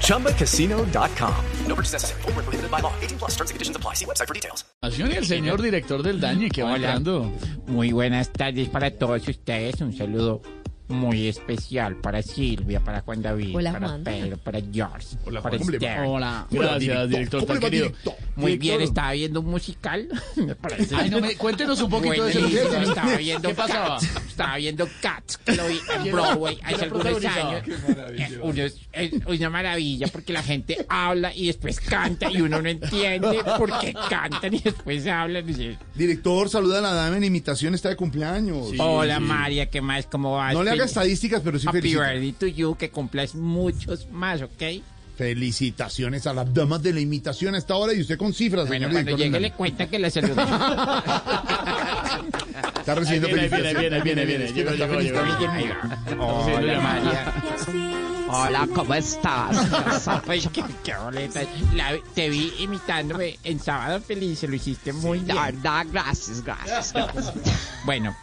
ChumbaCasino.com. No purchase necessary. Where prohibited by law. 18 plus terms and conditions apply. See website for details. Y el señor director del daño que va Hola. entrando. Muy buenas tardes para todos ustedes. Un saludo muy especial para Silvia, para Juan David, Hola, para Juan. Pedro, para George, para ¿Cómo le va? Esther. Hola. Gracias, director tan querido. Muy bien, estaba viendo un musical. Me parece. Ay, no me, cuéntenos un poquito de Buenísimo, eso. estaba viendo ¿Qué pasaba? Estaba viendo Cats, que lo vi en Broadway hace algunos años. Eh, uno es, es una maravilla porque la gente habla y después canta y uno no entiende por qué cantan y después hablan. Y Director, saluda a la dama en imitación, está de cumpleaños. Hola María, ¿qué más? ¿Cómo vas? No le haga estadísticas, pero sí Happy birthday to you, que cumplas muchos más, ¿ok? Felicitaciones a las damas de la imitación a esta hora y usted con cifras, Bueno, señor cuando director. llegue le cuenta que la saludé. Está recibiendo Ahí viene, felicitaciones. viene, viene, viene, llegó. Hola María. Hola, ¿cómo estás? Qué, qué boleta. La- te vi imitándome en Sábado Feliz, lo hiciste muy bien. verdad, gracias, gracias. Bueno,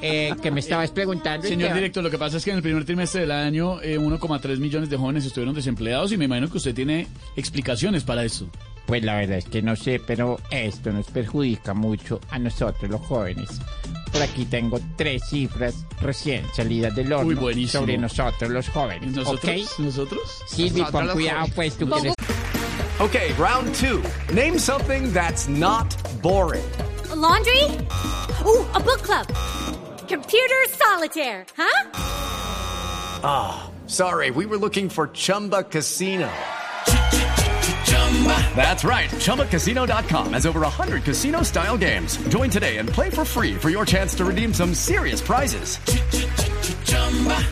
eh, que me estabas preguntando. Señor director, lo que pasa es que en el primer trimestre del año eh, 1,3 millones de jóvenes estuvieron desempleados y me imagino que usted tiene explicaciones para eso. Pues la verdad es que no sé, pero esto nos perjudica mucho a nosotros los jóvenes. Por aquí tengo tres cifras recién salidas del horno Uy, buenísimo. sobre nosotros los jóvenes. ¿Nosotros? ¿Ok? ¿Nosotros? Silvi, pon cuidado, pues tú que eres Okay, round two. Name something that's not boring. A laundry? Ooh, a book club. Computer solitaire, huh? Ah, sorry, we were looking for Chumba Casino. That's right. ChumbaCasino.com has over 100 casino style games. Join today and play for free for your chance to redeem some serious prizes.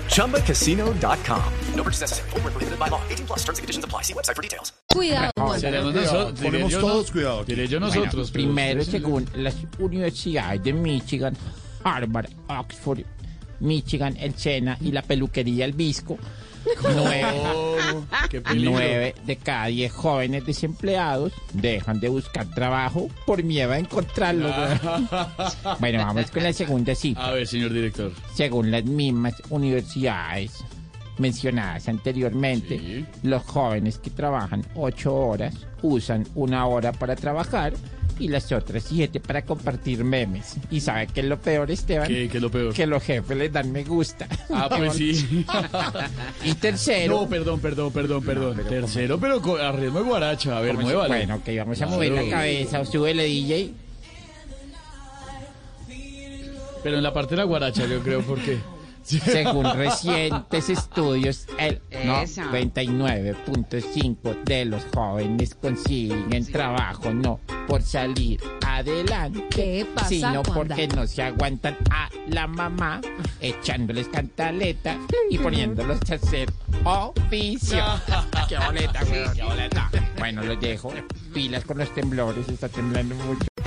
ChumbaCasino.com. No purchase necessary. Void where prohibited by law. 18 plus terms and conditions apply. See website for details. Cuidado, ah, Juan. Seremos nosotros. ponemos yo todos cuidado. Diré yo nosotros. pero primero, usted- según las universidades de Michigan, Harvard, Oxford, Michigan, el Sena y la peluquería El Visco, nueve, Oh, nueve de cada diez jóvenes desempleados dejan de buscar trabajo por miedo a encontrarlo. güey. bueno, vamos con la segunda cifra. A ver, señor director. Según las mismas universidades mencionadas anteriormente, Sí. los jóvenes que trabajan ocho horas usan una hora para trabajar y las otras siete para compartir memes. ¿Y sabe qué es lo peor, Esteban? ¿Qué, qué es lo peor? Que los jefes les dan me gusta. Ah, pues sí. Y tercero... No, perdón, perdón, perdón, perdón. pero Tercero, pero a ritmo de guaracha. A ver, ¿cómo se- muévale. Bueno, que vamos a mover la cabeza. Súbele, DJ. Pero en la parte de la guaracha, yo creo, porque. Según recientes estudios, el Esa. 99.5 de los jóvenes consiguen trabajo no por salir adelante, ¿Qué pasa, sino porque no se aguantan a la mamá echándoles cantaleta y poniéndolos a hacer oficio. ¡Qué boleta, güey! ¡Qué boleta! Bueno, los dejo. Pilas con los temblores, está temblando mucho.